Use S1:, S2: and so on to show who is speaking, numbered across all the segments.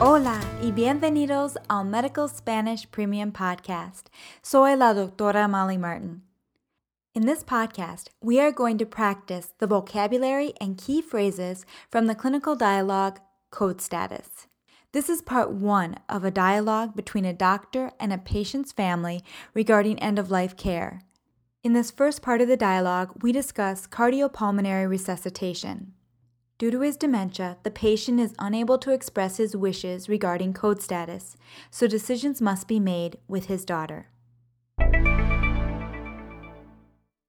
S1: Hola y bienvenidos al Medical Spanish Premium Podcast. Soy la doctora Molly Martin. In this podcast, we are going to practice the vocabulary and key phrases from the clinical dialogue Code Status. This is part one of a dialogue between a doctor and a patient's family regarding end of life care. In this first part of the dialogue, we discuss cardiopulmonary resuscitation. Due to his dementia, the patient is unable to express his wishes regarding code status, so decisions must be made with his daughter.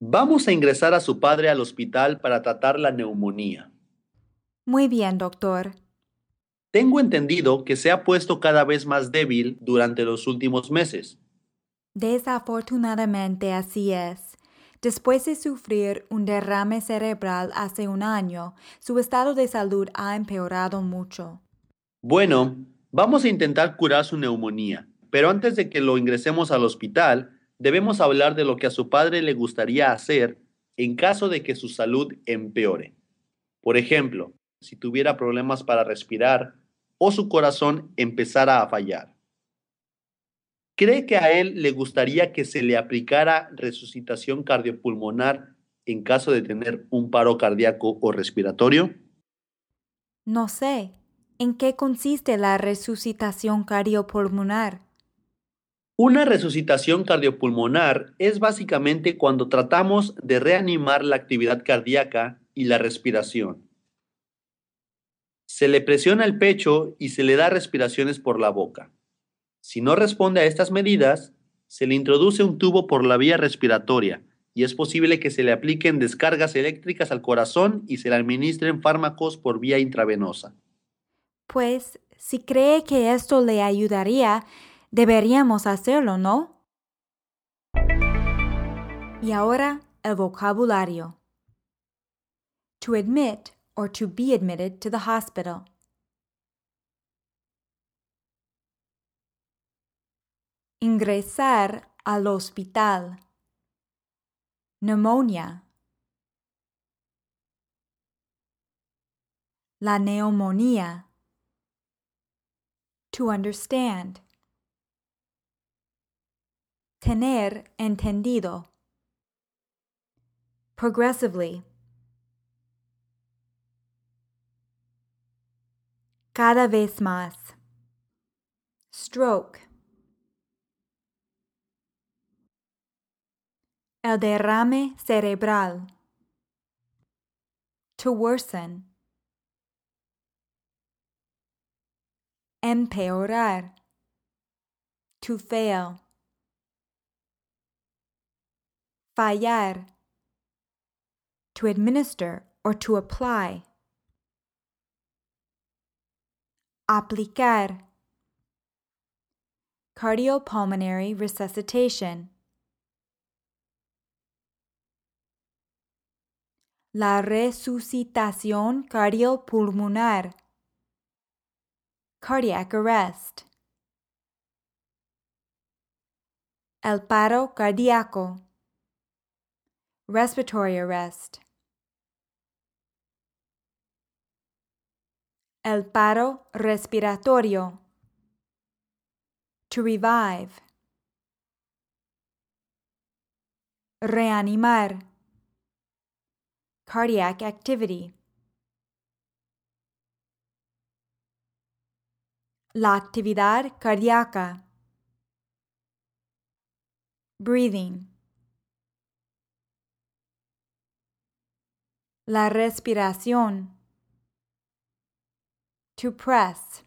S2: Vamos a ingresar a su padre al hospital para tratar la neumonía.
S1: Muy bien, doctor.
S2: Tengo entendido que se ha puesto cada vez más débil durante los últimos meses.
S1: Desafortunadamente así es. Después de sufrir un derrame cerebral hace un año, su estado de salud ha empeorado mucho.
S2: Bueno, vamos a intentar curar su neumonía, pero antes de que lo ingresemos al hospital, debemos hablar de lo que a su padre le gustaría hacer en caso de que su salud empeore. Por ejemplo, si tuviera problemas para respirar o su corazón empezara a fallar. ¿Cree que a él le gustaría que se le aplicara resucitación cardiopulmonar en caso de tener un paro cardíaco o respiratorio?
S1: No sé. ¿En qué consiste la resucitación cardiopulmonar?
S2: Una resucitación cardiopulmonar es básicamente cuando tratamos de reanimar la actividad cardíaca y la respiración. Se le presiona el pecho y se le da respiraciones por la boca. Si no responde a estas medidas, se le introduce un tubo por la vía respiratoria y es posible que se le apliquen descargas eléctricas al corazón y se le administren fármacos por vía intravenosa.
S1: Pues, si cree que esto le ayudaría, deberíamos hacerlo, ¿no? Y ahora el vocabulario. To admit or to be admitted to the hospital. Ingresar al hospital. Pneumonia. La neumonía. To understand. Tener entendido. Progressively. Cada vez más. Stroke. El derrame cerebral. To worsen. Empeorar. To fail. Fallar. To administer or to apply. Aplicar. Cardiopulmonary resuscitation. La resucitación cardiopulmonar, cardiac arrest, el paro cardíaco, respiratory arrest, el paro respiratorio, to revive, reanimar cardiac activity. La actividad cardíaca. Breathing. La respiración. To press.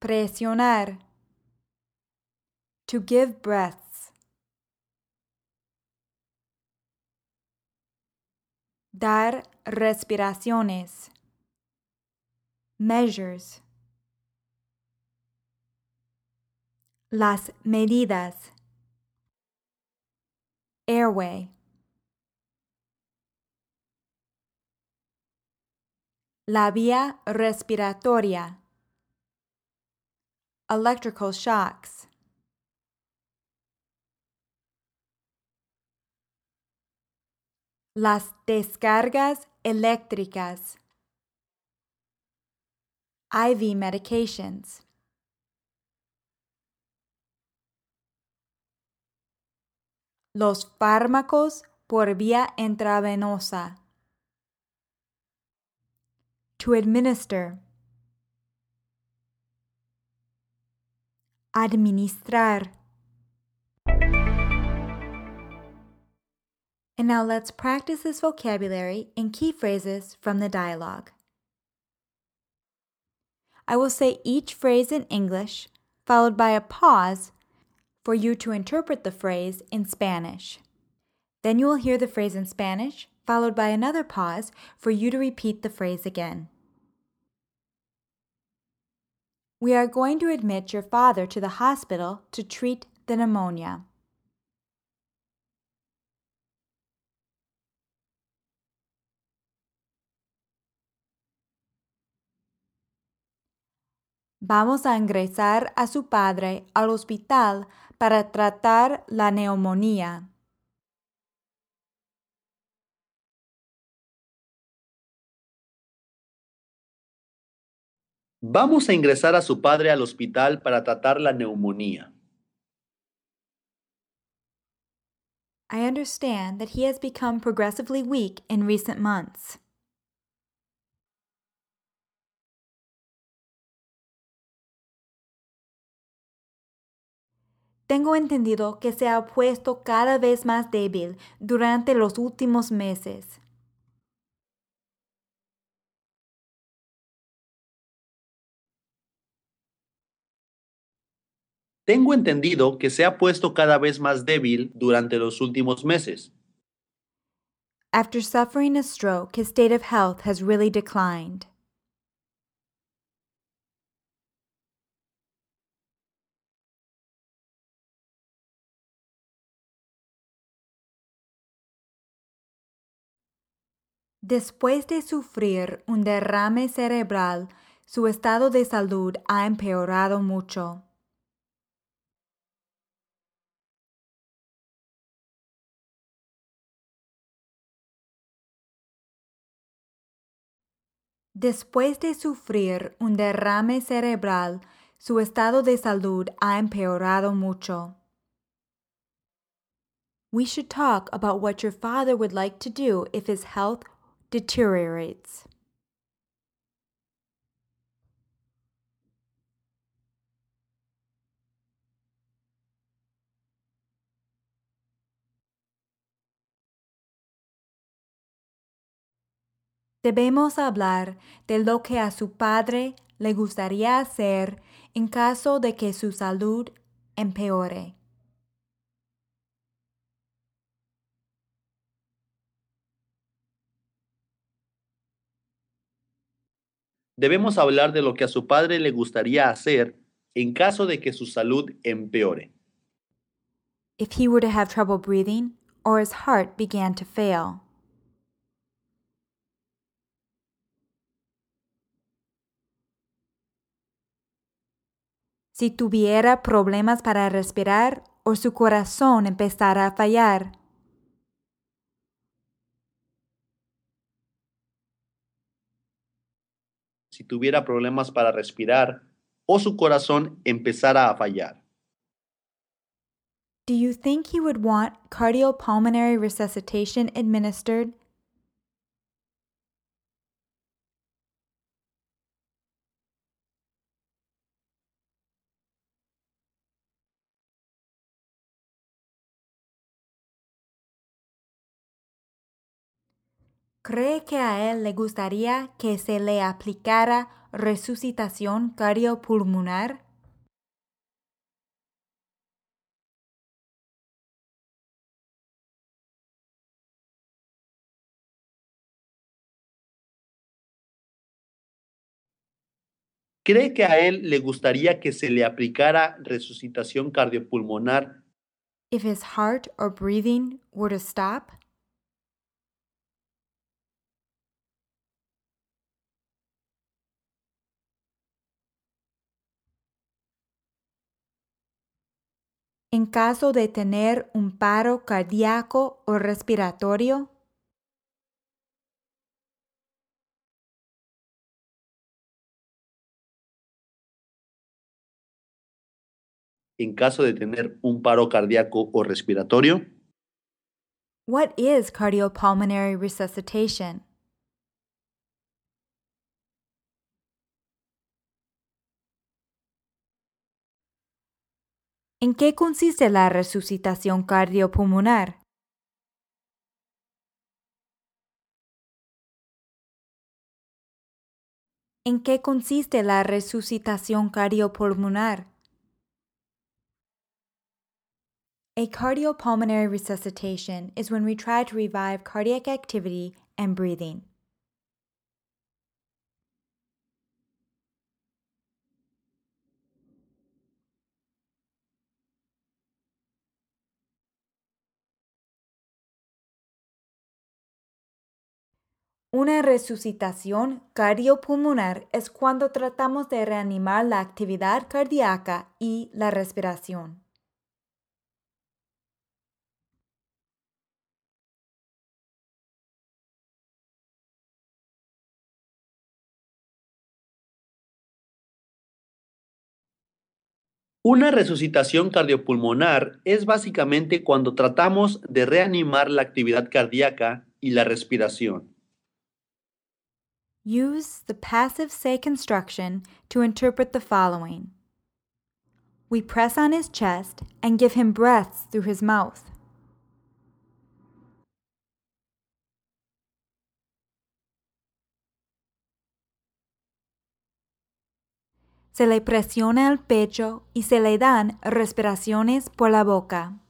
S1: Presionar. To give breath. Dar respiraciones. Measures. Las medidas. Airway. La vía respiratoria. Electrical shocks. Las descargas eléctricas. IV medications. Los fármacos por vía intravenosa. To administer. Administrar. And now let's practice this vocabulary in key phrases from the dialogue. I will say each phrase in English, followed by a pause for you to interpret the phrase in Spanish. Then you will hear the phrase in Spanish, followed by another pause for you to repeat the phrase again. We are going to admit your father to the hospital to treat the pneumonia. Vamos a ingresar a su padre al hospital para tratar la neumonía.
S2: Vamos a ingresar a su padre al hospital para tratar la neumonía.
S1: I understand that he has become progressively weak in recent months. Tengo entendido que se ha puesto cada vez más débil durante los últimos meses.
S2: Tengo entendido que se ha puesto cada vez más débil durante los últimos meses.
S1: After suffering a stroke, his state of health has really declined. Después de sufrir un derrame cerebral, su estado de salud ha empeorado mucho. Después de sufrir un derrame cerebral, su estado de salud ha empeorado mucho. We should talk about what your father would like to do if his health deteriorates. Debemos hablar de lo que a su padre le gustaría hacer en caso de que su salud empeore.
S2: Debemos hablar de lo que a su padre le gustaría hacer en caso de que su salud empeore.
S1: If he were to have trouble breathing or his heart began to fail. Si tuviera problemas para respirar o su corazón empezara a fallar.
S2: Si tuviera problemas para respirar o su corazón empezara a fallar.
S1: Do you think he would want cardiopulmonary resuscitation administered? ¿Cree que a él le gustaría que se le aplicara resucitación cardiopulmonar?
S2: ¿Cree que a él le gustaría que se le aplicara resucitación cardiopulmonar
S1: If his heart or breathing were to stop? en caso de tener un paro cardíaco o respiratorio?
S2: En caso de tener un paro cardíaco o respiratorio.
S1: What is cardiopulmonary resuscitation? ¿En qué consiste la resucitación cardiopulmonar? ¿En qué consiste la resucitación cardiopulmonar? A cardiopulmonary resuscitation is when we try to revive cardiac activity and breathing. Una resucitación cardiopulmonar es cuando tratamos de reanimar la actividad cardíaca y la respiración.
S2: Una resucitación cardiopulmonar es básicamente cuando tratamos de reanimar la actividad cardíaca y la respiración.
S1: Use the passive say construction to interpret the following. We press on his chest and give him breaths through his mouth. Se le presiona el pecho y se le dan respiraciones por la boca.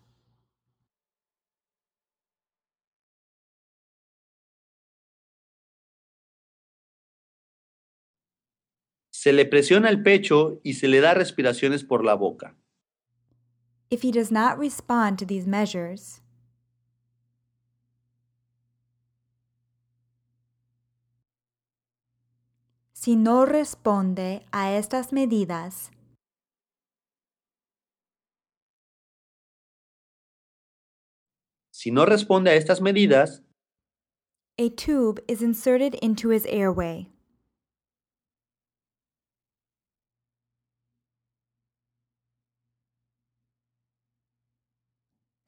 S2: Se le presiona el pecho y se le da respiraciones por la boca.
S1: If he does not respond to these measures, si no responde a estas medidas,
S2: Si no responde a estas medidas,
S1: a tube is inserted into his airway.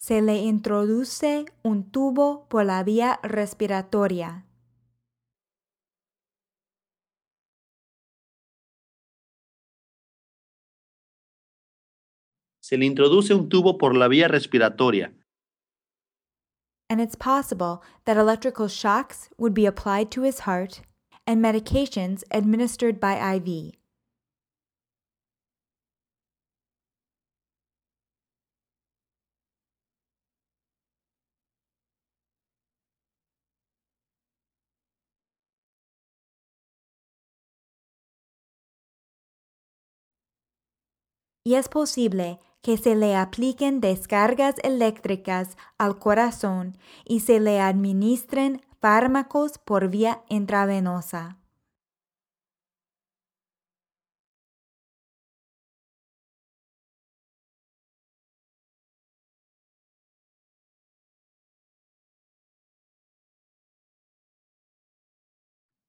S1: Se le introduce un tubo por la vía respiratoria.
S2: se le introduce un tubo por la vía respiratoria.
S1: And it's possible that electrical shocks would be applied to his heart and medications administered by IV. Y es posible que se le apliquen descargas eléctricas al corazón y se le administren fármacos por vía intravenosa.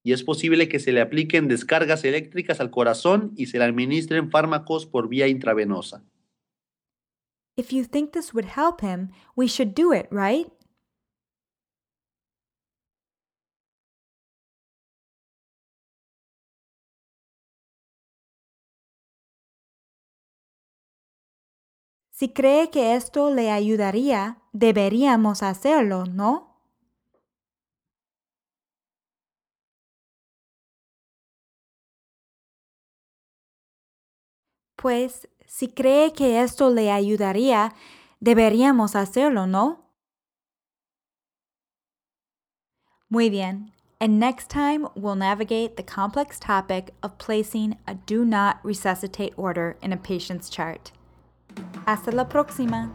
S2: Y es posible que se le apliquen descargas eléctricas al corazón y se le administren fármacos por vía intravenosa.
S1: Si cree que esto le ayudaría, deberíamos hacerlo, ¿no? Pues si cree que esto le ayudaría, deberíamos hacerlo, ¿no? Muy bien. And next time, we'll navigate the complex topic of placing a do not resuscitate order in a patient's chart. Hasta la próxima.